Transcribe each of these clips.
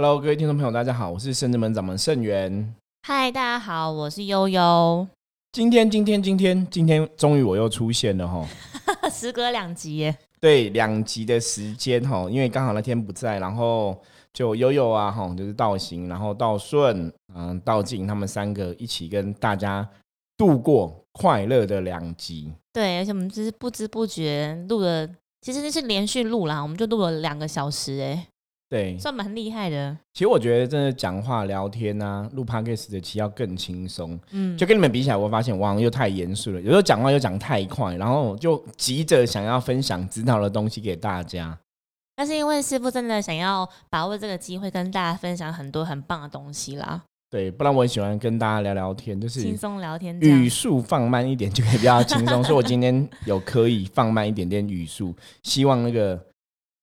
Hello，各位听众朋友，大家好，我是圣智门掌门圣元。嗨，大家好，我是悠悠。今天，今天，今天，今天，终于我又出现了哈！时隔两集耶。对，两集的时间哈，因为刚好那天不在，然后就悠悠啊哈，就是道行，然后道顺，嗯，道静他们三个一起跟大家度过快乐的两集。对，而且我们就是不知不觉录了，其实那是连续录啦，我们就录了两个小时哎。对，算蛮厉害的。其实我觉得，真的讲话聊天啊，录 podcast 的其实要更轻松。嗯，就跟你们比起来，我发现我好像又太严肃了。有时候讲话又讲太快，然后就急着想要分享知道的东西给大家。那是因为师傅真的想要把握这个机会，跟大家分享很多很棒的东西啦。对，不然我很喜欢跟大家聊聊天，就是轻松聊天，语速放慢一点就可以比较轻松。所以我今天有可以放慢一点点语速，希望那个。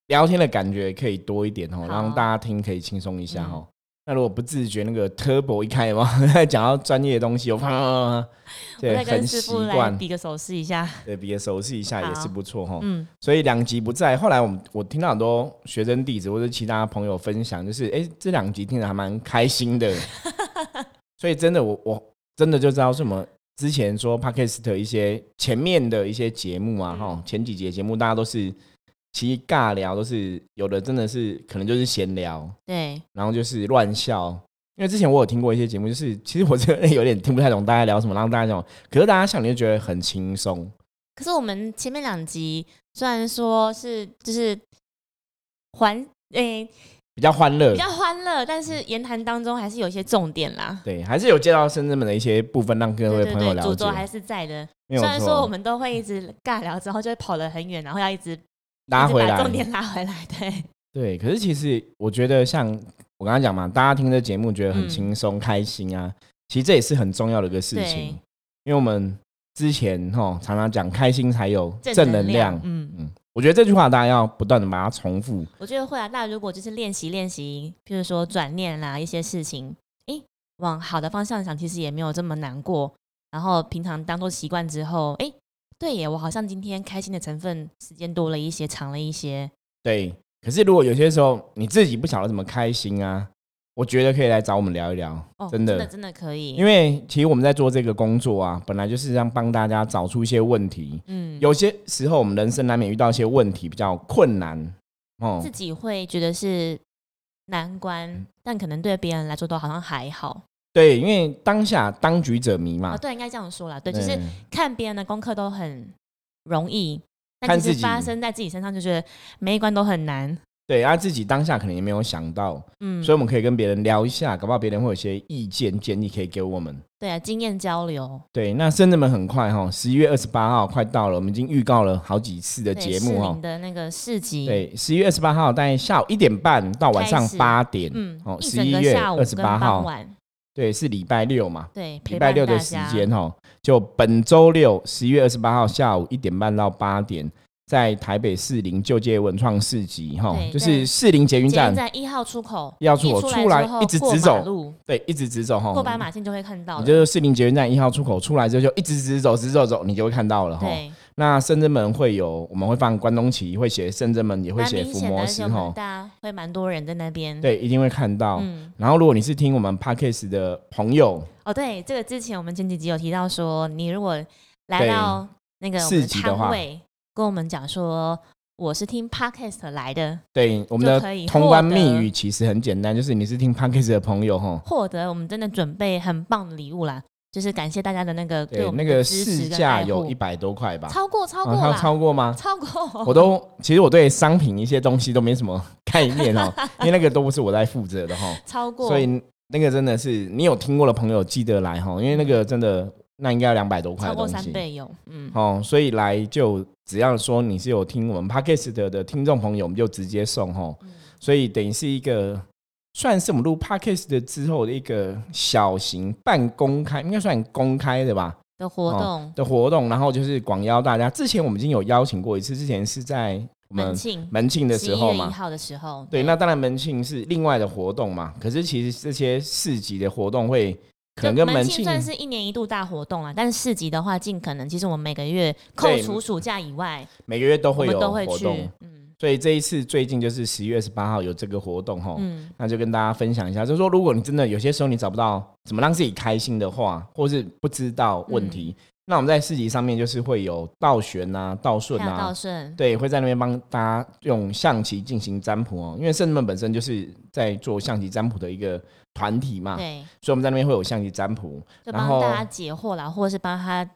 聊天的感觉可以多一点哦，让大家听可以轻松一下哦。那如果不自觉，那个 turbo 一开嘛，讲到专业的东西，我啪，对，很习惯，比个手势一下，对，比个手势一下也是不错哈。嗯，所以两集不在，后来我们我听到很多学生弟子或者其他朋友分享，就是哎，这两集听着还蛮开心的。所以真的，我我真的就知道什么之前说 podcast 一些前面的一些节目啊，哈，前几节节目大家都是。其实尬聊都是有的，真的是可能就是闲聊，对，然后就是乱笑。因为之前我有听过一些节目，就是 其实我这有点听不太懂大家聊什么，然后大家讲，可是大家想你就觉得很轻松。可是我们前面两集虽然说是就是欢诶比较欢乐，比较欢乐，但是言谈当中还是有一些重点啦。对，还是有介绍深圳们的一些部分，让各位朋友了解。主轴还是在的，虽然说我们都会一直尬聊之后就会跑得很远，然后要一直。拉回来，重点拉回来，对对。可是其实我觉得，像我刚刚讲嘛，大家听这节目觉得很轻松、开心啊。其实这也是很重要的一个事情，因为我们之前哈常常讲，开心才有正能量。嗯嗯，我觉得这句话大家要不断的把它重复。我觉得会啊，大家如果就是练习练习，譬如说转念啦，一些事情，哎，往好的方向想，其实也没有这么难过。然后平常当做习惯之后，哎。对耶，我好像今天开心的成分时间多了一些，长了一些。对，可是如果有些时候你自己不晓得怎么开心啊，我觉得可以来找我们聊一聊。哦，真的，真的可以。因为其实我们在做这个工作啊，本来就是让帮大家找出一些问题。嗯，有些时候我们人生难免遇到一些问题，比较困难哦，自己会觉得是难关，但可能对别人来说都好像还好。对，因为当下当局者迷嘛。对，应该这样说啦。对，就是看别人的功课都很容易，但其实发生在自己身上，就是每一关都很难。对，而自己当下可能也没有想到，嗯，所以我们可以跟别人聊一下，搞不好别人会有些意见建议可以给我们。对啊，经验交流。对，那生日们很快哈，十一月二十八号快到了，我们已经预告了好几次的节目哈。的那个市集。对，十一月二十八号大概下午一点半到晚上八点，嗯，哦，十一月二十八号。对，是礼拜六嘛？对，礼拜六的时间哈，就本周六十一月二十八号下午一点半到八点，在台北市林旧街文创市集哈，就是士林捷运站在一号出口，一号出口出来一直直走，对，一直直走哈，过斑马线就会看到。你就是士林捷运站一号出口出来之后，就一直直走，直走走，你就会看到了哈。那深圳门会有，我们会放关东旗，会写深圳门，也会写伏魔师哈。大家会蛮多人在那边。对，一定会看到。然后，如果你是听我们 podcast 的朋友，哦，对，这个之前我们前几集有提到说，你如果来到那个市集的话，跟我们讲说我是听 podcast 来的，对，我们的通关密语其实很简单，就是你是听 podcast 的朋友哈，获得我们真的准备很棒的礼物啦。就是感谢大家的那个对我们那个市价有一百多块吧，超过超过了，超过吗？超过，我都其实我对商品一些东西都没什么概念哦，因为那个都不是我在负责的哈。超过，所以那个真的是你有听过的朋友记得来哈，因为那个真的那应该两百多块，超过三倍有，嗯，哦，所以来就只要说你是有听我们 podcast 的听众朋友，我们就直接送哈，所以等于是一个。算是我们录 podcast 的之后的一个小型半公开，应该算公开的吧的活动的活动，然后就是广邀大家。之前我们已经有邀请过一次，之前是在门庆门庆的时候嘛，一号的时候。对，那当然门庆是另外的活动嘛。可是其实这些市集的活动会可能跟门庆算是一年一度大活动啊，但是市集的话，尽可能其实我们每个月扣除暑假以外，每个月都会有都会去，嗯。所以这一次最近就是十一月十八号有这个活动哈，嗯，那就跟大家分享一下，就是说如果你真的有些时候你找不到怎么让自己开心的话，或是不知道问题。那我们在市集上面就是会有倒悬呐、倒顺啊，倒顺对，会在那边帮大家用象棋进行占卜哦。因为圣人们本身就是在做象棋占卜的一个团体嘛，对，所以我们在那边会有象棋占卜，就帮大家解惑啦，或者是帮他。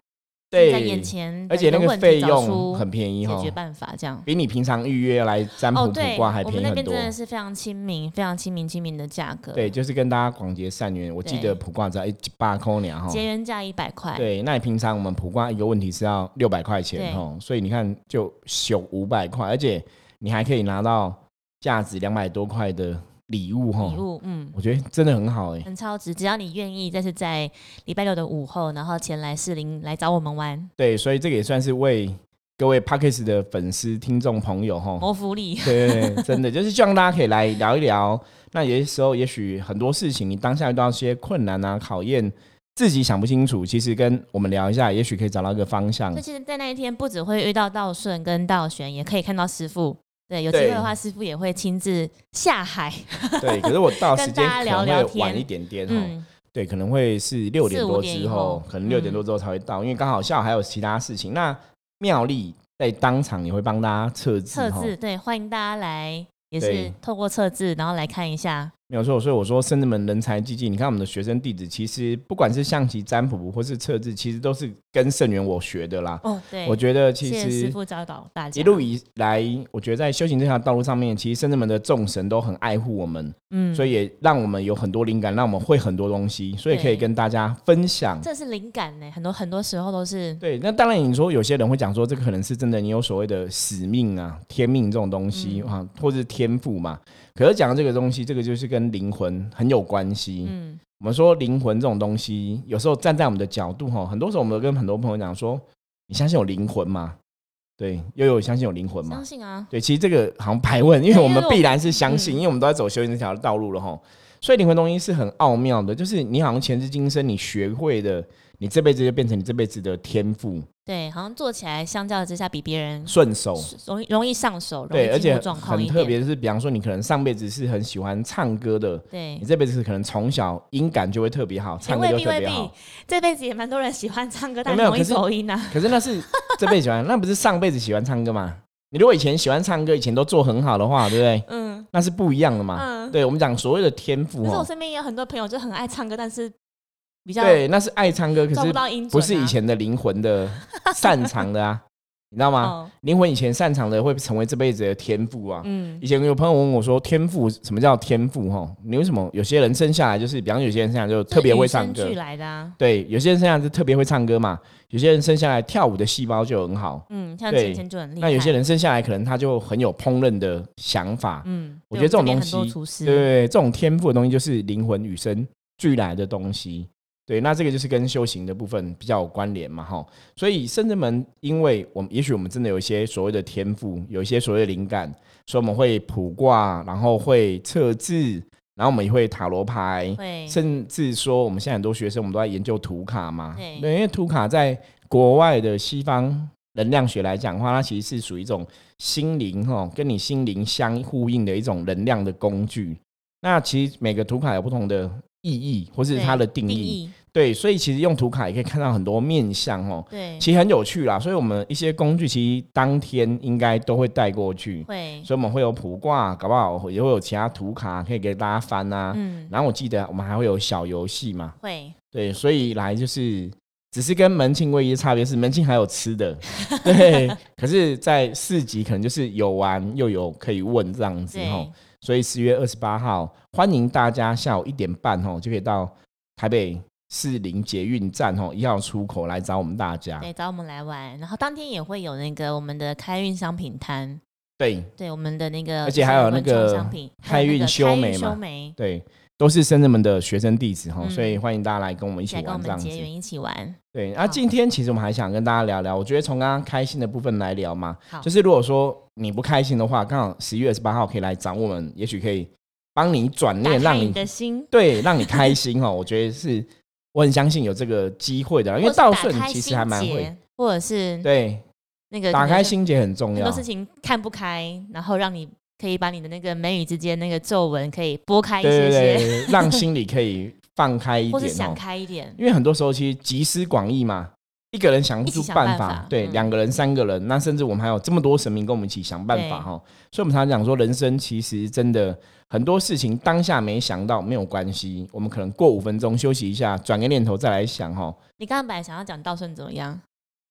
对，在眼前，而且那个费用很便宜哈，解决办法这样，比你平常预约来占卜卜卦还便宜很多。我们那边真的是非常亲民，非常亲民亲民的价格。对，就是跟大家广结善缘。我记得卜卦只要一八块两哈，结缘价一百块。对，那你平常我们卜卦一个问题是要六百块钱哈，所以你看就小五百块，而且你还可以拿到价值两百多块的。礼物哈，礼物嗯，我觉得真的很好哎，很超值。只要你愿意，这是在礼拜六的午后，然后前来士林来找我们玩。对，所以这个也算是为各位 Parkes 的粉丝听众朋友哈，谋福利。对对对，真的就是希望大家可以来聊一聊。那有些时候，也许很多事情你当下遇到一些困难啊、考验，自己想不清楚，其实跟我们聊一下，也许可以找到一个方向。那其实，在那一天，不只会遇到道顺跟道玄，也可以看到师傅。对，有机会的话，师傅也会亲自下海。对，可是我到时间可能会晚一点点哈。对，可能会是六点多之后，可能六点多之后才会到，因为刚好下午还有其他事情。那妙丽在当场也会帮大家测字。测字，对，欢迎大家来，也是透过测字，然后来看一下。没有错，所以我说圣人们人才济济。你看我们的学生弟子，其实不管是象棋占卜或是测字，其实都是跟圣元我学的啦。哦，对，我觉得其实师傅教导大家一路以来，我觉得在修行这条道路上面，其实圣人们的众神都很爱护我们，嗯，所以也让我们有很多灵感，让我们会很多东西，所以可以跟大家分享。这是灵感呢，很多很多时候都是对。那当然，你说有些人会讲说，这个可能是真的，你有所谓的使命啊、天命这种东西啊，或是天赋嘛。可是讲这个东西，这个就是跟灵魂很有关系。嗯，我们说灵魂这种东西，有时候站在我们的角度哈，很多时候我们跟很多朋友讲说，你相信有灵魂吗？对，又有相信有灵魂吗？相信啊。对，其实这个好像排问，因为我们必然是相信，因为我们都在走修行这条道路了哈。所以灵魂东西是很奥妙的，就是你好像前世今生你学会的。你这辈子就变成你这辈子的天赋，对，好像做起来相较之下比别人顺手，容易容易上手，对，而且很特别的是，比方说你可能上辈子是很喜欢唱歌的，对你这辈子可能从小音感就会特别好，唱歌就特别好。这辈子也蛮多人喜欢唱歌，但容易走音啊。可是那是这辈子喜欢，那不是上辈子喜欢唱歌吗？你如果以前喜欢唱歌，以前都做很好的话，对不对？嗯，那是不一样的嘛。嗯，对我们讲所谓的天赋，可是我身边也有很多朋友就很爱唱歌，但是。对，那是爱唱歌，可是不是以前的灵魂的擅长的啊，你知道吗？灵魂以前擅长的会成为这辈子的天赋啊。嗯，以前有朋友问我说：“天赋什么叫天赋？哈，你为什么有些人生下来就是，比方有些人生下来就特别会唱歌来的啊？对，有些人生下来就特别会唱歌嘛，有些人生下来跳舞的细胞就很好。嗯，像就很厉害。那有些人生下来可能他就很有烹饪的想法。嗯，我觉得这种东西，对，这种天赋的东西就是灵魂与生俱来的东西。对，那这个就是跟修行的部分比较有关联嘛，哈。所以圣人们，因为我们也许我们真的有一些所谓的天赋，有一些所谓的灵感，所以我们会卜卦，然后会测字，然后我们也会塔罗牌，甚至说我们现在很多学生，我们都在研究图卡嘛。对，因为图卡在国外的西方能量学来讲的话，它其实是属于一种心灵哈，跟你心灵相呼应的一种能量的工具。那其实每个图卡有不同的意义，或是它的定义。对，所以其实用图卡也可以看到很多面相哦。对，其实很有趣啦。所以我们一些工具其实当天应该都会带过去。会，所以我们会有卜卦，搞不好也会有其他图卡可以给大家翻啊。嗯。然后我记得我们还会有小游戏嘛。会。对，所以来就是只是跟门庆唯一的差别是门庆还有吃的。对。可是，在四级可能就是有玩又有可以问这样子哈。所以十月二十八号，欢迎大家下午一点半吼就可以到台北。四零捷运站吼一号出口来找我们大家，对，找我们来玩。然后当天也会有那个我们的开运商品摊，对，对，我们的那个，而且还有那个商品开运修眉嘛，对，都是深圳们的学生弟子哈，所以欢迎大家来跟我们一起玩，这样子结缘一起玩。对，那今天其实我们还想跟大家聊聊，我觉得从刚刚开心的部分来聊嘛，就是如果说你不开心的话，刚好十一月二十八号可以来找我们，也许可以帮你转念，让你的心对，让你开心哈。我觉得是。我很相信有这个机会的，因为道顺其实还蛮会，或者是对那个打开心结很重要。很多事情看不开，然后让你可以把你的那个眉宇之间那个皱纹可以拨开一些些，让心里可以放开一点，或是想开一点。因为很多时候其实集思广益嘛，一个人想不出办法，对，两个人、三个人，那甚至我们还有这么多神明跟我们一起想办法哈。所以，我们常常讲说，人生其实真的很多事情当下没想到没有关系，我们可能过五分钟休息一下，转个念头再来想哈。你刚刚本来想要讲道顺怎么样？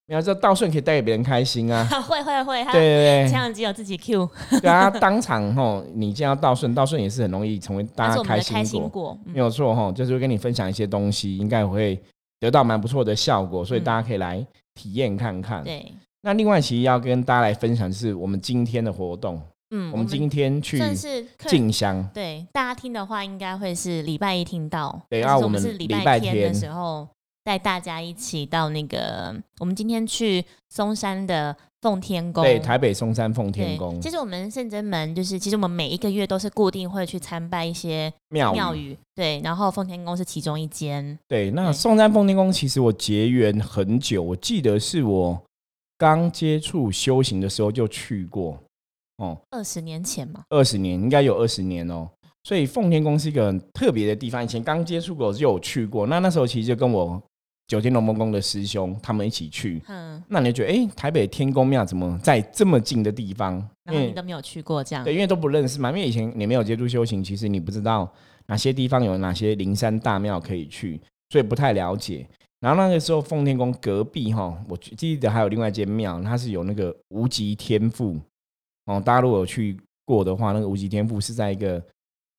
你要知道道顺可以带给别人开心啊！会 会会，对对对，这样只有自己 Q。对啊，当场吼，你见到道顺，道顺也是很容易成为大家开心果，没有错哈。就是会跟你分享一些东西，应该会得到蛮不错的效果，所以大家可以来体验看看。对。那另外，其实要跟大家来分享的是我们今天的活动。嗯，我们今天去进香。对，大家听的话，应该会是礼拜一听到。对啊，我们是礼拜天的时候带大家一起到那个，我们今天去嵩山的奉天宫。对，台北松山奉天宫。其实我们圣真门就是，其实我们每一个月都是固定会去参拜一些庙庙宇。对，然后奉天宫是其中一间。对，那松山奉天宫其实我结缘很久，我记得是我刚接触修行的时候就去过。哦，二十年前嘛，二十年应该有二十年哦。所以奉天宫是一个很特别的地方，以前刚接触过就有去过。那那时候其实就跟我九天龙门宫的师兄他们一起去。嗯，那你就觉得，哎，台北天宫庙怎么在这么近的地方？因为你都没有去过这样。对，因为都不认识嘛。因为以前你没有接触修行，其实你不知道哪些地方有哪些灵山大庙可以去，所以不太了解。然后那个时候奉天宫隔壁哈，我记得还有另外一间庙，它是有那个无极天赋。哦，大家如果有去过的话，那个无极天赋是在一个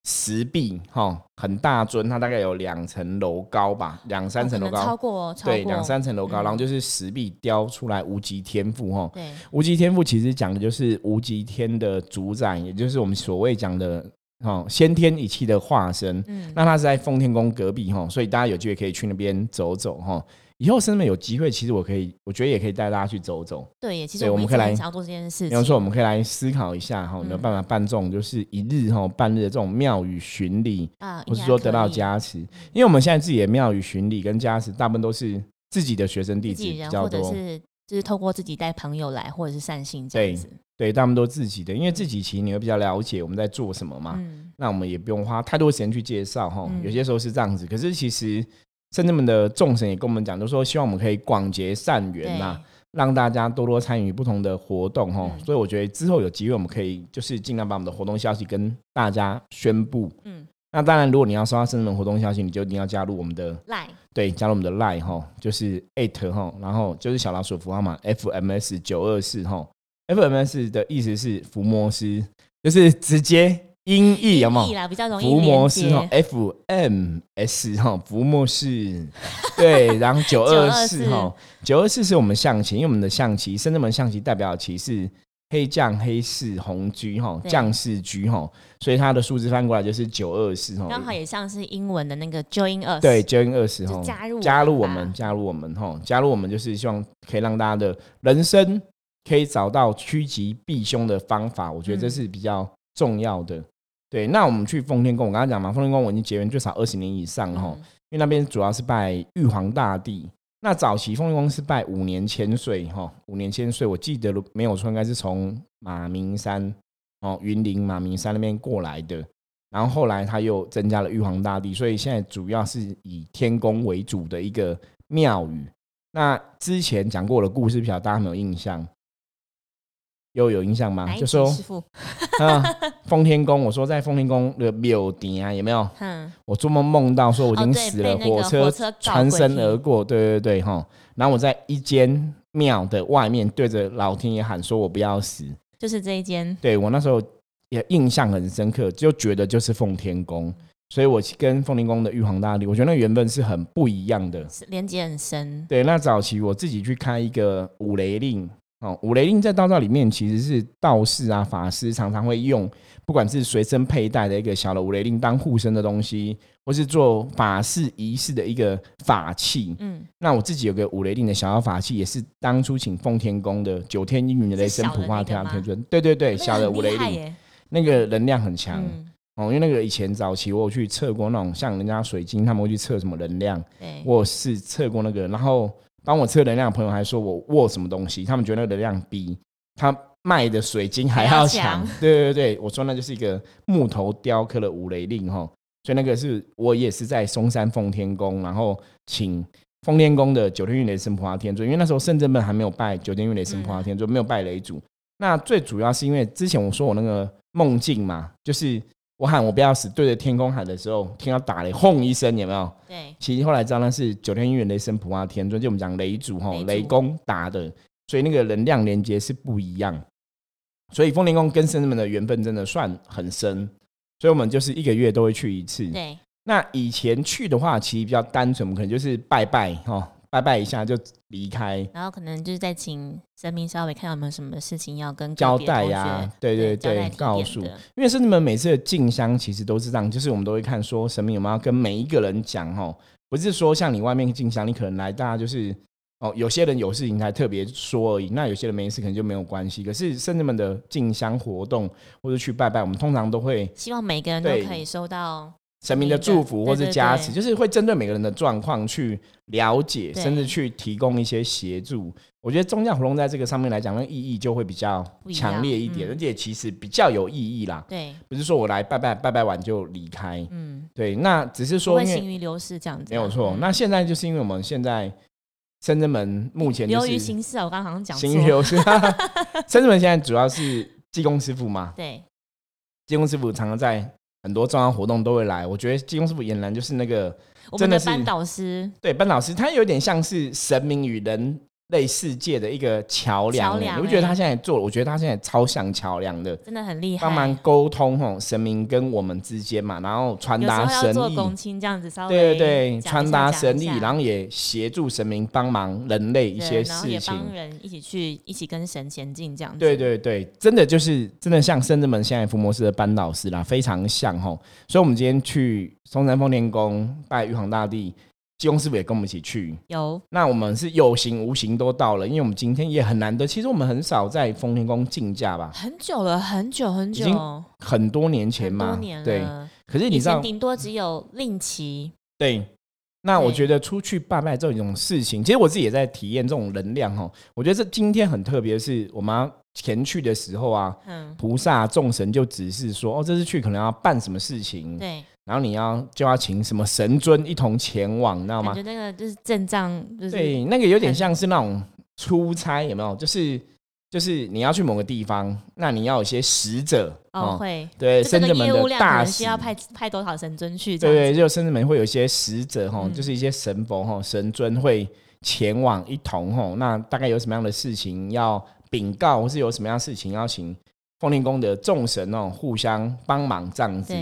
石壁，哈，很大尊，它大概有两层楼高吧，两三层楼高，超过，对，两三层楼高，然后就是石壁雕出来无极天赋，哈，对，无极天赋其实讲的就是无极天的主宰，也就是我们所谓讲的，哦，先天一气的化身。嗯，那他是在奉天宫隔壁，哈，所以大家有机会可以去那边走走，哈。以后甚至有机会，其实我可以，我觉得也可以带大家去走走。对，其实我们可以来做这件事情。没有错，我们可以来思考一下哈，有没有办法办这种就是一日哈半日的这种庙宇巡礼啊，或是说得到加持？因为我们现在自己的庙宇巡礼跟加持，大部分都是自己的学生弟子比较多，或者是就是透过自己带朋友来，或者是善信这样子。对，大部分都自己的，因为自己其实你会比较了解我们在做什么嘛。那我们也不用花太多时间去介绍哈，有些时候是这样子。可是其实。圣至们的众神也跟我们讲，就说希望我们可以广结善缘呐，让大家多多参与不同的活动哈。所以我觉得之后有机会，我们可以就是尽量把我们的活动消息跟大家宣布。嗯，那当然，如果你要收到圣至们活动消息，你就一定要加入我们的 line，对，加入我们的 line 哈，就是 eight 哈，然后就是小老鼠符号码，FMS 九二四哈，FMS 的意思是伏魔师，就是直接。音译有没有？伏魔师哈，F M S 哈，伏魔师。对，然后九二四哈，九二四是我们象棋，因为我们的象棋，深圳门象棋代表棋是黑将、黑士、红车哈，将士车哈，所以它的数字翻过来就是九二四哈。刚好也像是英文的那个 Join us，对，Join us 哈，加入加入我们，加入我们哈，加入我们就是希望可以让大家的人生可以找到趋吉避凶的方法，我觉得这是比较重要的。对，那我们去奉天宫，我刚刚讲嘛，奉天宫我已经结缘最少二十年以上哈，因为那边主要是拜玉皇大帝。那早期奉天宫是拜五年千岁哈，五年千岁，我记得没有错，应该是从马鸣山哦，云林马鸣山那边过来的。然后后来他又增加了玉皇大帝，所以现在主要是以天宫为主的一个庙宇。那之前讲过的故事，不晓得大家有没有印象？又有印象吗？就说啊，奉天宫，我说在奉天宫的庙顶啊，有没有？嗯，我做梦梦到说我已经死了，火车穿身而过，对对对，哈。然后我在一间庙的外面对着老天爷喊，说我不要死，就是这一间。对我那时候也印象很深刻，就觉得就是奉天宫，所以我跟奉天宫的玉皇大帝，我觉得那缘分是很不一样的，连接很深。对，那早期我自己去开一个五雷令。哦，五雷令在道教里面其实是道士啊、法师常常会用，不管是随身佩戴的一个小的五雷令当护身的东西，或是做法事仪式的一个法器。嗯，那我自己有个五雷令的小小法器，也是当初请奉天宫的九天应云的雷神普化天天尊。对对对，小的五雷令，那个能量很强。哦，因为那个以前早期我有去测过那种像人家水晶，他们会去测什么能量，我是测过那个，然后。帮我测能量的朋友还说我握什么东西，他们觉得那个能量比他卖的水晶还要强。对对对，我说那就是一个木头雕刻的五雷令哈，所以那个是我也是在嵩山奉天宫，然后请奉天宫的九天玉雷神普化天尊，因为那时候圣正本还没有拜九天玉雷神普化天尊，没有拜雷祖。那最主要是因为之前我说我那个梦境嘛，就是我喊我不要死，对着天空喊的时候，听到打雷轰一声，有没有？对。其实后来知道那是九天玉雷神普化天尊，就我们讲雷主吼，雷公打的，所以那个能量连接是不一样。所以凤天宫跟神们的缘分真的算很深，所以我们就是一个月都会去一次。对。那以前去的话，其实比较单纯，我们可能就是拜拜哈。拜拜一下就离开，然后可能就是在请神明稍微看到有没有什么事情要跟交代呀，对对对，告诉。因为神明们每次的进香其实都是这样，就是我们都会看说神明有没有跟每一个人讲哦，不是说像你外面进香，你可能来大家就是哦，有些人有事情才特别说而已，那有些人没事可能就没有关系。可是圣人们的进香活动或者去拜拜，我们通常都会希望每个人都可以收到。神明的祝福或是加持，就是会针对每个人的状况去了解，甚至去提供一些协助。我觉得宗教活动在这个上面来讲，那意义就会比较强烈一点，而且其实比较有意义啦。对，不是说我来拜拜拜拜完就离开。嗯，对，那只是说因为流失这样子，没有错。那现在就是因为我们现在深圳门目前流于形式啊，我刚刚好像讲新流失。深圳门现在主要是技工师傅嘛？对，技工师傅常常在。很多重要活动都会来，我觉得济公师傅俨然就是那个真的是班导师，对班导师，他有点像是神明与人。类世界的一个桥梁，你不觉得他现在做？我觉得他现在超像桥梁的，真的很厉害，帮忙沟通吼神明跟我们之间嘛，然后传达神意，这样子稍微对对对，传达神意，然后也协助神明帮忙人类一些事情，帮人一起去一起跟神前进这样子。对对对，真的就是真的像圣人们现在伏魔师的班导师啦，非常像吼。所以我们今天去嵩山奉天宫拜玉皇大帝。济公师傅也跟我们一起去，有。那我们是有形无形都到了，因为我们今天也很难得。其实我们很少在丰天宫竞价吧，很久了，很久很久，很多年前嘛，对。可是你知道，顶多只有令旗。对。那我觉得出去拜拜这种事情，其实我自己也在体验这种能量哈。我觉得这今天很特别，是我们前去的时候啊，嗯，菩萨众神就指示说，哦，这次去可能要办什么事情，对。然后你要就要请什么神尊一同前往，你知道吗？觉得那个就是阵仗，对，那个有点像是那种出差，有没有？就是就是你要去某个地方，那你要有些使者哦，会对，甚至门的大需要派派多少神尊去？对对，就甚至门会有一些使者哈，就是一些神佛哈，神尊会前往一同哈。那大概有什么样的事情要禀告，或是有什么样的事情要请奉天宫的众神哦互相帮忙这样子。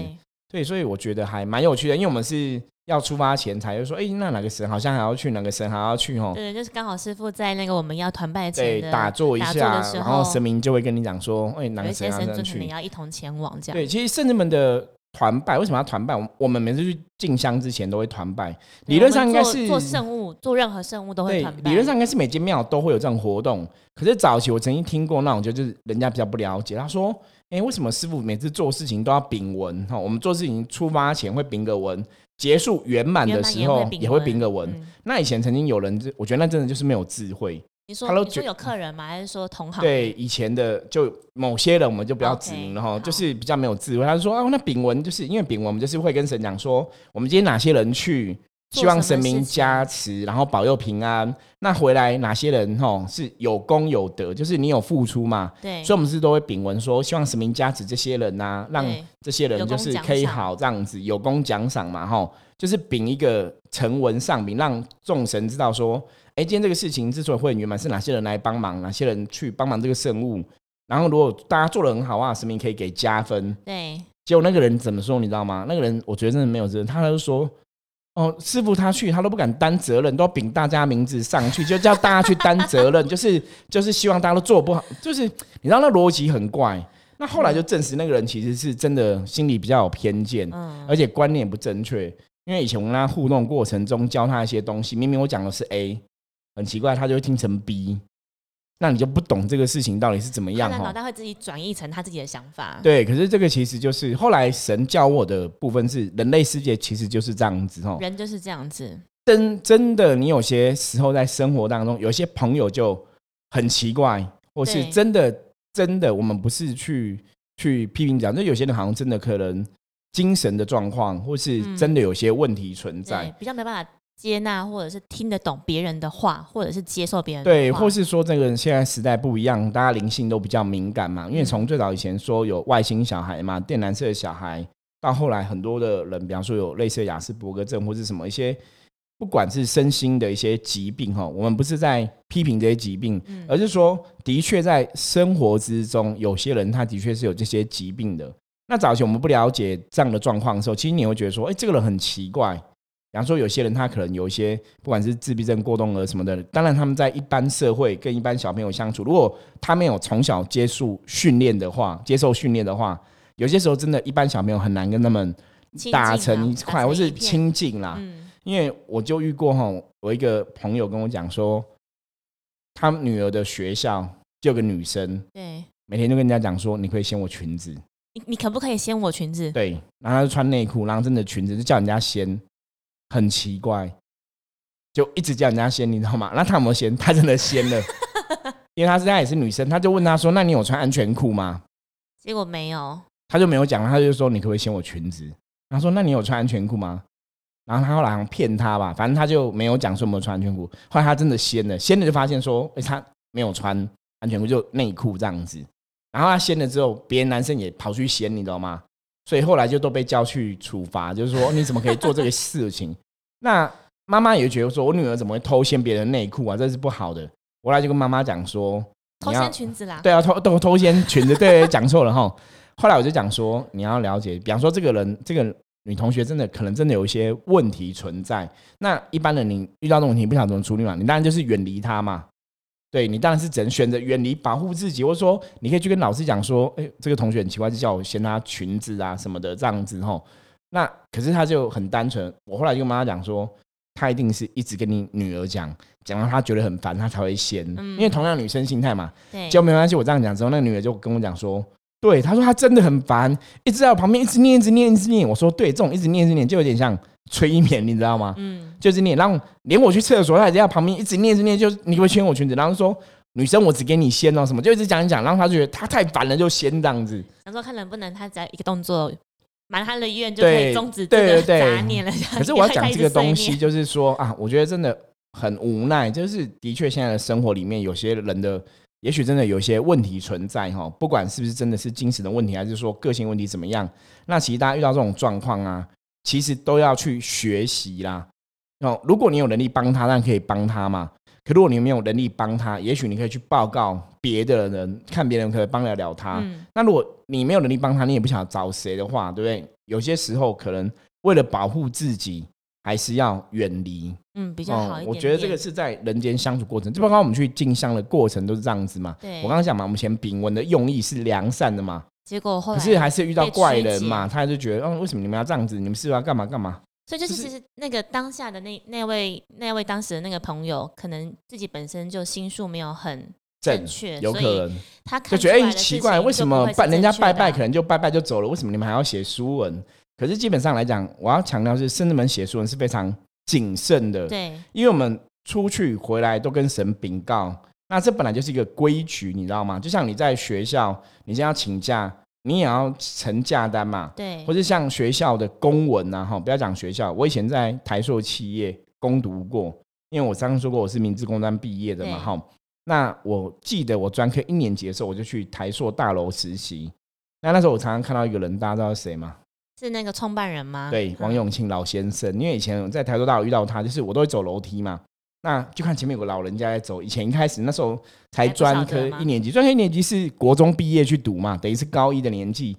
对，所以我觉得还蛮有趣的，因为我们是要出发前才就说，哎，那哪个神好像还要去，哪个神还要去哦。对，就是刚好师傅在那个我们要团拜前打坐一下，然后神明就会跟你讲说，哎，哪个神要去，要一同前往这样。对，其实圣人们的团拜为什么要团拜？我我们每次去进香之前都会团拜，理论上应该是做圣物，做任何圣物都会团拜。理论上应该是每间庙都会有这种活动，可是早期我曾经听过那种，就是人家比较不了解，他说。哎，为什么师傅每次做事情都要禀文？哈，我们做事情出发前会禀个文，结束圆满的时候也会禀个文。那以前曾经有人，我觉得那真的就是没有智慧。你说，你说有客人吗？还是说同行？对，以前的就某些人，我们就不要指名了哈，就是比较没有智慧。他说啊，那禀文就是因为禀文，我们就是会跟神讲说，我们今天哪些人去。希望神明加持，然后保佑平安。那回来哪些人哈是有功有德，就是你有付出嘛？对。所以我们是都会禀文说，希望神明加持这些人呐，让这些人就是可以好这样子，有功奖赏嘛哈。就是秉一个成文上禀，让众神知道说，哎，今天这个事情之所以会很圆满，是哪些人来帮忙，哪些人去帮忙这个圣物。然后如果大家做的很好啊，神明可以给加分。对。结果那个人怎么说？你知道吗？那个人我觉得真的没有责任，他就说。哦，师傅他去，他都不敢担责任，都要禀大家名字上去，就叫大家去担责任，就是就是希望大家都做不好，就是你知道那逻辑很怪。那后来就证实那个人其实是真的心里比较有偏见，嗯而且观念不正确。因为以前我跟他互动过程中教他一些东西，明明我讲的是 A，很奇怪他就会听成 B。那你就不懂这个事情到底是怎么样哈？脑袋会自己转译成他自己的想法。对，可是这个其实就是后来神教我的部分是人类世界其实就是这样子哦。人就是这样子。真真的，你有些时候在生活当中，有些朋友就很奇怪，或是真的真的，我们不是去去批评讲，那有些人好像真的可能精神的状况，或是真的有些问题存在，比较没办法接纳，或者是听得懂别人的话，或者是接受别人对，或是说这个现在时代不一样，大家灵性都比较敏感嘛，因为从最早以前说有外星小孩嘛，电蓝色的小孩，到后来很多的人，比方说有类似雅斯伯格症或是什么一些。不管是身心的一些疾病哈，我们不是在批评这些疾病，而是说，的确在生活之中，有些人他的确是有这些疾病的。那早期我们不了解这样的状况的时候，其实你会觉得说，哎，这个人很奇怪。比方说，有些人他可能有一些，不管是自闭症、过动儿什么的，当然他们在一般社会跟一般小朋友相处，如果他没有从小接触训练的话，接受训练的话，有些时候真的，一般小朋友很难跟他们打成一块，或是亲近啦。因为我就遇过哈，我一个朋友跟我讲说，他女儿的学校就有个女生，对，每天就跟人家讲说，你可以掀我裙子，你你可不可以掀我裙子？对，然后他就穿内裤，然后真的裙子就叫人家掀，很奇怪，就一直叫人家掀，你知道吗？那他有没有掀？他真的掀了，因为他是他也是女生，他就问他说，那你有穿安全裤吗？结果没有，他就没有讲，他就说你可不可以掀我裙子？他说那你有穿安全裤吗？然后他后来好像骗他吧，反正他就没有讲说有没有穿安全裤。后来他真的掀了，掀了就发现说，哎，他没有穿安全裤，就内裤这样子。然后他掀了之后，别的男生也跑去掀，你知道吗？所以后来就都被叫去处罚，就是说你怎么可以做这个事情？那妈妈也觉得说，我女儿怎么会偷掀别人内裤啊？这是不好的。后来就跟妈妈讲说，偷掀裙子啦。对啊，偷偷偷掀裙子，对，讲错了哈。后来我就讲说，你要了解，比方说这个人，这个。女同学真的可能真的有一些问题存在，那一般人你遇到这种问题不晓得怎么处理嘛？你当然就是远离她嘛。对你当然是只能选择远离，保护自己，或者说你可以去跟老师讲说，哎，这个同学很奇怪，就叫我掀他裙子啊什么的这样子吼。那可是他就很单纯，我后来就跟妈妈讲说，他一定是一直跟你女儿讲，讲到他觉得很烦，他才会掀。因为同样女生心态嘛，对，就没关系。我这样讲之后，那个女儿就跟我讲说。对，她说她真的很烦，一直在我旁边一直念，一直念，一直念。我说对，这种一直念，一直念，就有点像催眠，你知道吗？嗯，就是念，让连我去厕所，他也在旁边一直念，一直念，就你会牵我裙子，然后说女生我只给你掀哦什么，就一直讲一讲，然后他就觉得他太烦了，就先这样子。想说看能不能他只要一个动作，满他的意愿就可以终止这个杂念了。可是我要讲这个东西，就是说啊，我觉得真的很无奈，就是的确现在的生活里面有些人的。也许真的有一些问题存在哈，不管是不是真的是精神的问题，还是说个性问题怎么样，那其实大家遇到这种状况啊，其实都要去学习啦。哦，如果你有能力帮他，那可以帮他嘛。可如果你没有能力帮他，也许你可以去报告别的人，看别人可以帮得了他。那如果你没有能力帮他，你也不晓得找谁的话，对不对？有些时候可能为了保护自己。还是要远离，嗯，比较好一点。我觉得这个是在人间相处过程，就包括我们去进香的过程都是这样子嘛。对，我刚刚讲嘛，我们前丙文的用意是良善的嘛，结果后来可是还是遇到怪人嘛，他就觉得，嗯，为什么你们要这样子？你们是要干嘛干嘛？所以就是其实那个当下的那那位那位当时的那个朋友，可能自己本身就心术没有很正确，有可能他就觉得哎奇怪，为什么拜人家拜拜可能就拜拜就走了？为什么你们还要写书文？可是基本上来讲，我要强调是圣至门写书文是非常谨慎的，对，因为我们出去回来都跟神禀告，那这本来就是一个规矩，你知道吗？就像你在学校，你现在要请假，你也要呈假单嘛，对，或者像学校的公文呐，哈，不要讲学校，我以前在台硕企业攻读过，因为我刚刚说过我是明治工专毕业的嘛，哈，那我记得我专科一年级的时候，我就去台硕大楼实习，那那时候我常常看到一个人，大家知道是谁吗？是那个创办人吗？对，王永庆老先生。因为以前在台州大楼遇到他，就是我都会走楼梯嘛，那就看前面有个老人家在走。以前一开始那时候才专科一年级，专科一年级是国中毕业去读嘛，等于是高一的年纪，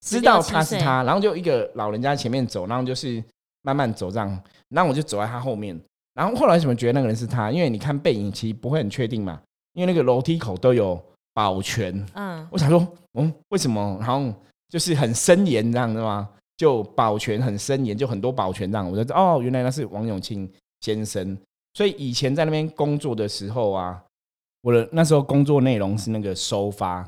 知道他是他，然后就一个老人家前面走，然后就是慢慢走这样，然后我就走在他后面。然后后来怎么觉得那个人是他？因为你看背影其实不会很确定嘛，因为那个楼梯口都有保全。嗯，我想说，嗯，为什么？然后。就是很森严这样的吗？就保全很森严，就很多保全这样。我说哦，原来那是王永庆先生。所以以前在那边工作的时候啊，我的那时候工作内容是那个收发，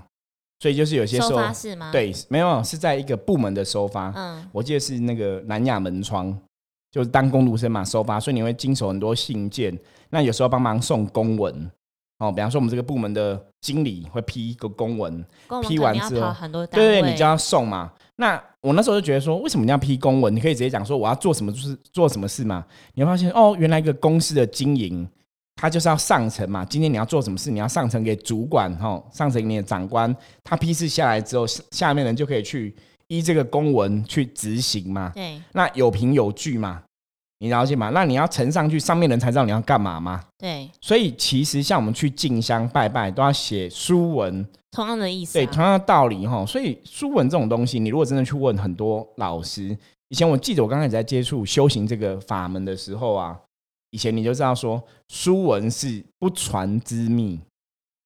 所以就是有些收发是吗？对，没有是在一个部门的收发。嗯，我记得是那个南亚门窗。就是当工读生嘛，收发，所以你会经手很多信件。那有时候帮忙送公文，哦，比方说我们这个部门的经理会批一个公文，批完之后，对对，你就要送嘛。那我那时候就觉得说，为什么你要批公文？你可以直接讲说我要做什么，就是做什么事嘛。你会发现哦，原来一个公司的经营，它就是要上层嘛。今天你要做什么事，你要上层给主管哈，上层给你的长官，他批示下来之后，下面人就可以去依这个公文去执行嘛。对，那有凭有据嘛。你了解吗？那你要呈上去，上面人才知道你要干嘛嘛？对。所以其实像我们去进香拜拜，都要写书文，同样的意思。对，同样的道理哈。所以书文这种东西，你如果真的去问很多老师，以前我记得我刚开始在接触修行这个法门的时候啊，以前你就知道说书文是不传之秘。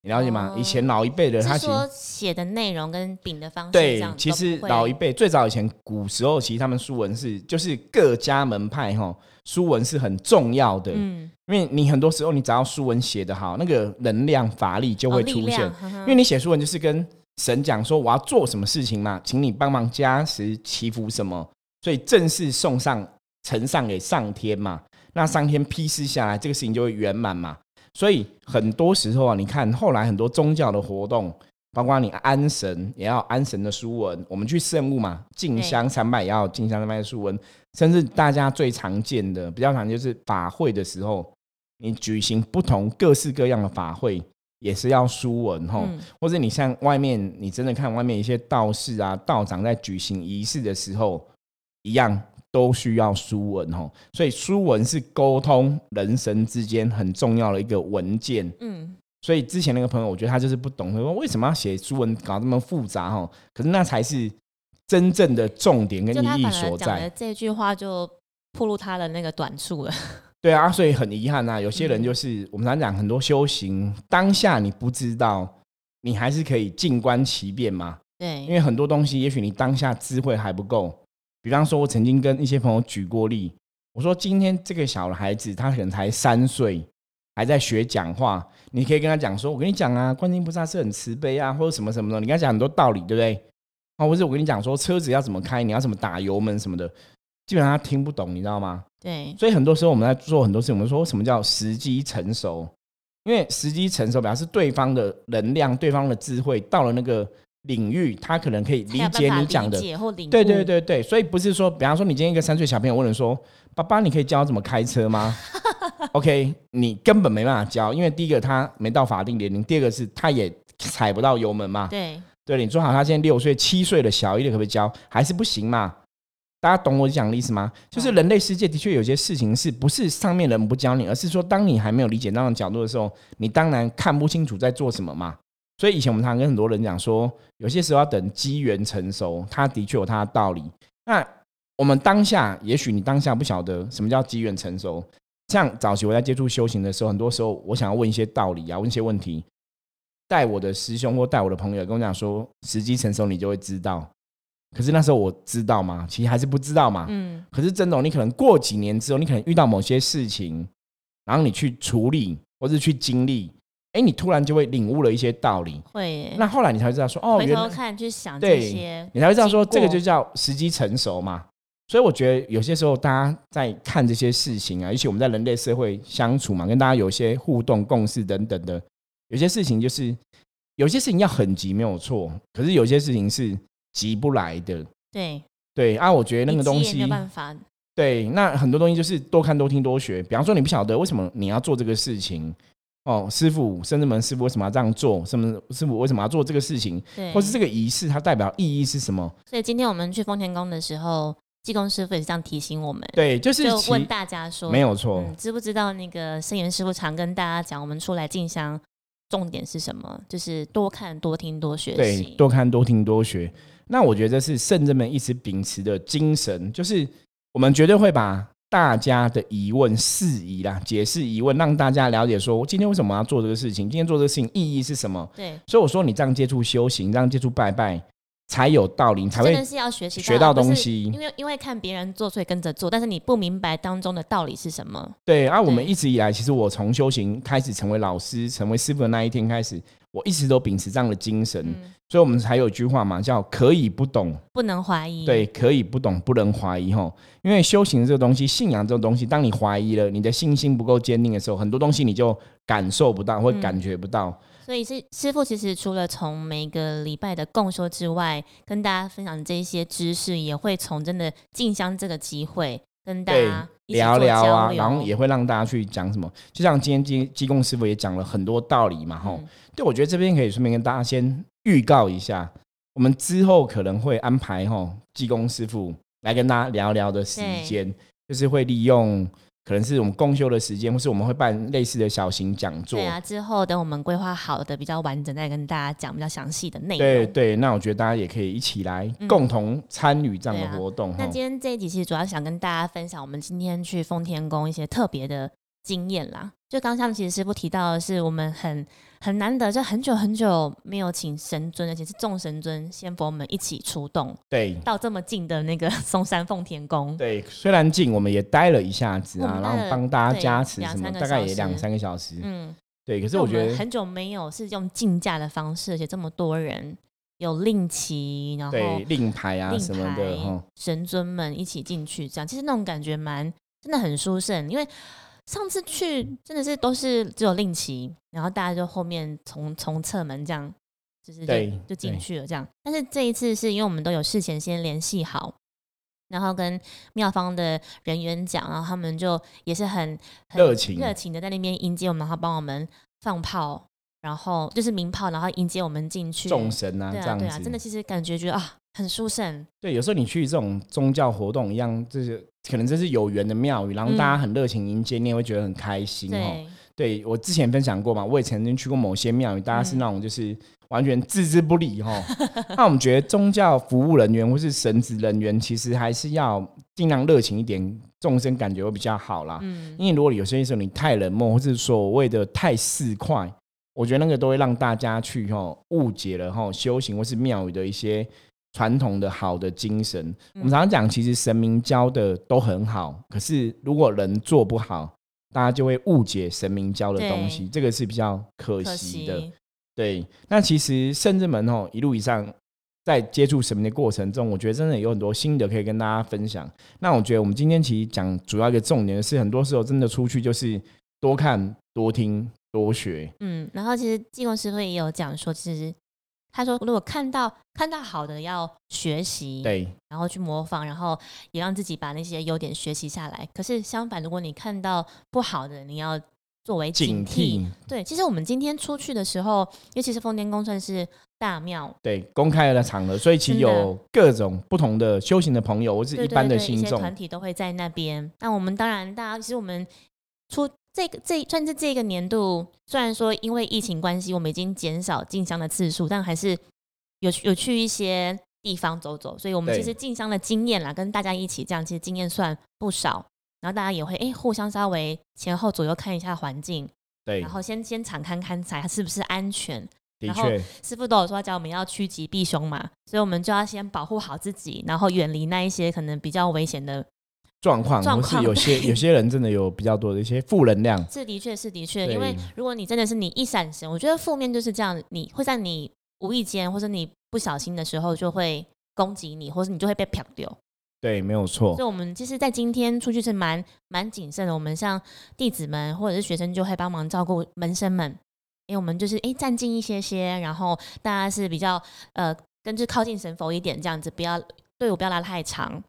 你了解吗？以前老一辈的他说写的内容跟饼的方式，对，其实老一辈最早以前古时候，其实他们书文是就是各家门派哈，书文是很重要的，嗯，因为你很多时候你只要书文写得好，那个能量法力就会出现，因为你写书文就是跟神讲说我要做什么事情嘛，请你帮忙加持祈福什么，所以正式送上呈上给上天嘛，那上天批示下来，这个事情就会圆满嘛。所以很多时候啊，你看后来很多宗教的活动，包括你安神也要安神的书文，我们去圣物嘛，进香参拜也要进香参拜的书文，甚至大家最常见的、比较常就是法会的时候，你举行不同各式各样的法会，也是要书文吼，或者你像外面，你真的看外面一些道士啊、道长在举行仪式的时候一样。都需要书文哦，所以书文是沟通人神之间很重要的一个文件。嗯，所以之前那个朋友，我觉得他就是不懂，他说为什么要写书文搞这么复杂哈？可是那才是真正的重点跟意义所在。这句话就暴露他的那个短处了。对啊，所以很遗憾呐，有些人就是我们常讲很多修行当下你不知道，你还是可以静观其变嘛。对，因为很多东西，也许你当下智慧还不够。比方说，我曾经跟一些朋友举过例，我说今天这个小孩子他可能才三岁，还在学讲话，你可以跟他讲说，我跟你讲啊，观音菩萨是很慈悲啊，或者什么什么的，你跟他讲很多道理，对不对？啊，或者我跟你讲说，车子要怎么开，你要怎么打油门什么的，基本上他听不懂，你知道吗？对。所以很多时候我们在做很多事情，我们说什么叫时机成熟？因为时机成熟表示对方的能量、对方的智慧到了那个。领域，他可能可以理解你讲的，对对对对，所以不是说，比方说，你今天一个三岁小朋友问人说：“爸爸，你可以教怎么开车吗 ”OK，你根本没办法教，因为第一个他没到法定年龄，第二个是他也踩不到油门嘛。对对，你说好，他现在六岁、七岁的小一点可不可以教？还是不行嘛？大家懂我讲的意思吗？就是人类世界的确有些事情是不是上面人不教你，而是说当你还没有理解那种角度的时候，你当然看不清楚在做什么嘛。所以以前我们常跟很多人讲说，有些时候要等机缘成熟，它的确有它的道理。那我们当下，也许你当下不晓得什么叫机缘成熟。像早期我在接触修行的时候，很多时候我想要问一些道理啊，问一些问题，带我的师兄或带我的朋友跟我讲说，时机成熟你就会知道。可是那时候我知道吗？其实还是不知道嘛。嗯。可是真的，你可能过几年之后，你可能遇到某些事情，然后你去处理或者去经历。哎，你突然就会领悟了一些道理，会。那后来你才知道说，哦，回头看去想这些，你才会知道说，这个就叫时机成熟嘛。所以我觉得有些时候大家在看这些事情啊，尤其我们在人类社会相处嘛，跟大家有些互动、共识等等的，有些事情就是有些事情要很急没有错，可是有些事情是急不来的。对对啊，我觉得那个东西没有办法。对，那很多东西就是多看、多听、多学。比方说，你不晓得为什么你要做这个事情。哦，师傅，甚至门师傅为什么要这样做？什么师傅为什么要做这个事情？对，或是这个仪式它代表意义是什么？所以今天我们去丰田宫的时候，济公师傅也是这样提醒我们。对，就是问大家说，没有错，知不知道那个圣元师傅常跟大家讲，我们出来进香重点是什么？就是多看、多听、多学习。对，多看、多听、多学。那我觉得是圣人们一直秉持的精神，就是我们绝对会把。大家的疑问释疑啦，解释疑问，让大家了解说，我今天为什么要做这个事情？今天做这个事情意义是什么？对，所以我说你这样接触修行，这样接触拜拜，才有道理，才会真的是要学习学到东西。因为因为看别人做，所以跟着做，但是你不明白当中的道理是什么。对，而我们一直以来，其实我从修行开始成为老师、成为师傅的那一天开始，我一直都秉持这样的精神，所以我们才有句话嘛，叫“可以不懂，不能怀疑”。对，可以不懂，不能怀疑。哈，因为修行这个东西，信仰这个东西，当你怀疑了，你的信心不够坚定的时候，很多东西你就感受不到，或感觉不到。所以是师傅，其实除了从每个礼拜的共修之外，跟大家分享这些知识，也会从真的进香这个机会跟大家聊聊啊，然后也会让大家去讲什么。就像今天基基供师傅也讲了很多道理嘛，吼。对，我觉得这边可以顺便跟大家先预告一下，我们之后可能会安排吼技工师傅来跟大家聊聊的时间，就是会利用。可能是我们共修的时间，或是我们会办类似的小型讲座。对啊，之后等我们规划好的比较完整，再跟大家讲比较详细的内容。对对，那我觉得大家也可以一起来共同参与这样的活动。那今天这一集其实主要想跟大家分享，我们今天去奉天宫一些特别的经验啦。就刚像其实师傅提到的是，我们很。很难得，就很久很久没有请神尊，而且是众神尊、仙佛们一起出动，对，到这么近的那个 嵩山奉天宫。对，虽然近，我们也待了一下子啊，然后帮大家加持什么，大概也两三个小时。嗯，对。可是我觉得很久没有是用竞价的方式，而且这么多人有令旗，然后令牌啊什么的，神尊们一起进去，这样其实那种感觉蛮真的很殊胜，因为。上次去真的是都是只有令旗，然后大家就后面从从侧门这样，就是就就进去了这样。但是这一次是因为我们都有事前先联系好，然后跟庙方的人员讲，然后他们就也是很热情热情的在那边迎接我们，然后帮我们放炮，然后就是鸣炮，然后迎接我们进去。众神啊，对啊对啊，真的其实感觉觉得啊。很殊胜，对，有时候你去这种宗教活动一样，就是可能这是有缘的庙宇，然后大家很热情迎接，你也会觉得很开心哦。对我之前分享过嘛，我也曾经去过某些庙宇，大家是那种就是完全置之不理哈。那我们觉得宗教服务人员或是神职人员，其实还是要尽量热情一点，众生感觉会比较好啦。嗯，因为如果有些时候你太冷漠，或是所谓的太市侩，我觉得那个都会让大家去哈误解了哈修行或是庙宇的一些。传统的好的精神，我们常常讲，其实神明教的都很好，可是如果人做不好，大家就会误解神明教的东西，这个是比较可惜的。对，那其实圣至门哦，一路以上在接触神明的过程中，我觉得真的有很多心得可以跟大家分享。那我觉得我们今天其实讲主要一个重点是，很多时候真的出去就是多看、多听、多学。嗯，然后其实济公师傅也有讲说，其实。他说：“如果看到看到好的，要学习，对，然后去模仿，然后也让自己把那些优点学习下来。可是相反，如果你看到不好的，你要作为警惕。对，其实我们今天出去的时候，尤其是奉天宫算是大庙，对，公开的场合，所以其实有各种不同的修行的朋友，或是一般的信众团体都会在那边。那我们当然，大家其实我们出。”这个这算是这个年度，虽然说因为疫情关系，我们已经减少进香的次数，但还是有有去一些地方走走。所以，我们其实进香的经验啦，跟大家一起这样，其实经验算不少。然后大家也会哎，互相稍微前后左右看一下环境，对，然后先先敞看看才是不是安全。的确，师傅都有说教我们要趋吉避凶嘛，所以我们就要先保护好自己，然后远离那一些可能比较危险的。状况，或是有些 有些人真的有比较多的一些负能量，是的确是的确，因为如果你真的是你一闪神，我觉得负面就是这样，你会在你无意间或者你不小心的时候就会攻击你，或者你就会被漂掉。对，没有错。所以，我们其实，在今天出去是蛮蛮谨慎的。我们像弟子们或者是学生就会帮忙照顾门生们，因为我们就是哎站近一些些，然后大家是比较呃跟着靠近神佛一点这样子，不要队伍不要拉太长。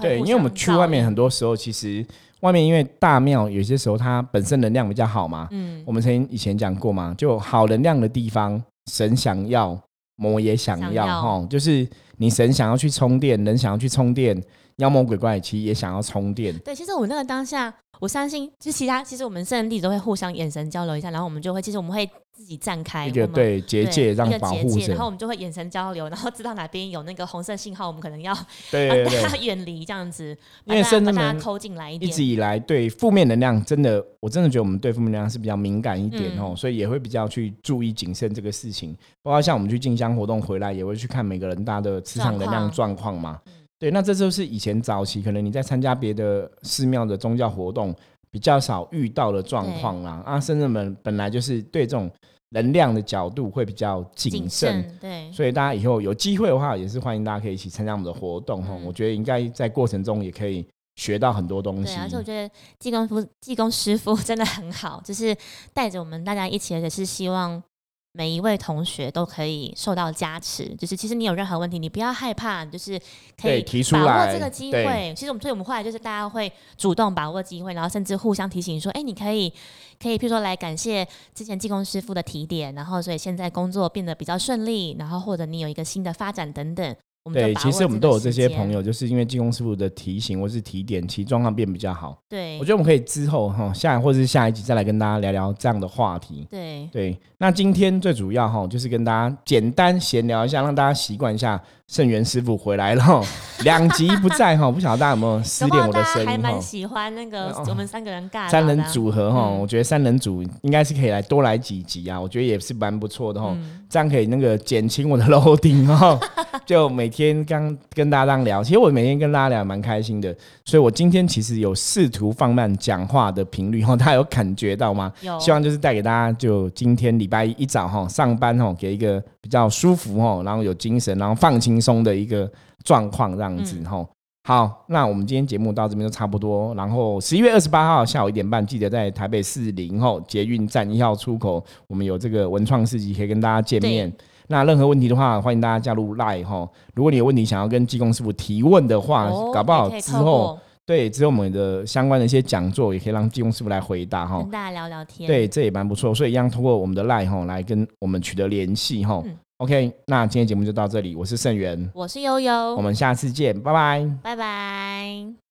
对，因为我们去外面很多时候，其实外面因为大庙有些时候它本身能量比较好嘛。嗯，我们曾经以前讲过嘛，就好能量的地方，神想要，魔也想要哈，就是你神想要去充电，人想要去充电，妖魔鬼怪其实也想要充电。对，其实我那个当下，我相信就其他，其实我们圣人弟都会互相眼神交流一下，然后我们就会，其实我们会。自己站开一个对结界，让保护然后我们就会眼神交流，然后知道哪边有那个红色信号，我们可能要 对大家 远离这样子，因为甚至大家抠进来一点。一直以来对负面能量，真的我真的觉得我们对负面能量是比较敏感一点哦，所以也会比较去注意谨慎这个事情。包括像我们去进香活动回来，也会去看每个人大的磁场能量状况嘛。对，那这就是以前早期可能你在参加别的寺庙的宗教活动比较少遇到的状况啦。啊，圣人们本来就是对这种。能量的角度会比较谨慎，对，所以大家以后有机会的话，也是欢迎大家可以一起参加我们的活动哈。我觉得应该在过程中也可以学到很多东西。对，而且我觉得济公夫济公师傅 真的很好，就是带着我们大家一起，而且是希望。每一位同学都可以受到加持，就是其实你有任何问题，你不要害怕，就是可以提出把握这个机会。其实我们所以我们后来就是大家会主动把握机会，然后甚至互相提醒说：“哎，你可以可以，譬如说来感谢之前技工师傅的提点，然后所以现在工作变得比较顺利，然后或者你有一个新的发展等等。”对，其实我们都有这些朋友，就是因为技工师傅的提醒或是提点，其实状况变比较好。对，我觉得我们可以之后哈下或者是下一集再来跟大家聊聊这样的话题。对对，那今天最主要哈就是跟大家简单闲聊一下，让大家习惯一下。圣元师傅回来了，两集不在哈，不晓得大家有没有 思念我的声音哈？还蛮喜欢那个我们三个人尬三人组合哈，我觉得三人组应该是可以来多来几集啊，我觉得也是蛮不错的哈，这样可以那个减轻我的 loading 哈，就每天刚跟大家这样聊，其实我每天跟大家聊蛮开心的，所以我今天其实有试图放慢讲话的频率哈，大家有感觉到吗？有，希望就是带给大家就今天礼拜一早哈上班哈，给一个比较舒服哈，然后有精神，然后放轻。松的一个状况这样子哈，好，那我们今天节目到这边就差不多。然后十一月二十八号下午一点半，记得在台北市零后捷运站一号出口，我们有这个文创市集可以跟大家见面。那任何问题的话，欢迎大家加入 Line 哈。如果你有问题想要跟技工师傅提问的话，搞不好之后对只有我们的相关的一些讲座，也可以让技工师傅来回答哈。跟大家聊聊天，对，这也蛮不错。所以一样通过我们的 Line 哈来跟我们取得联系哈。OK，那今天节目就到这里。我是盛源，我是悠悠，我们下次见，拜拜，拜拜。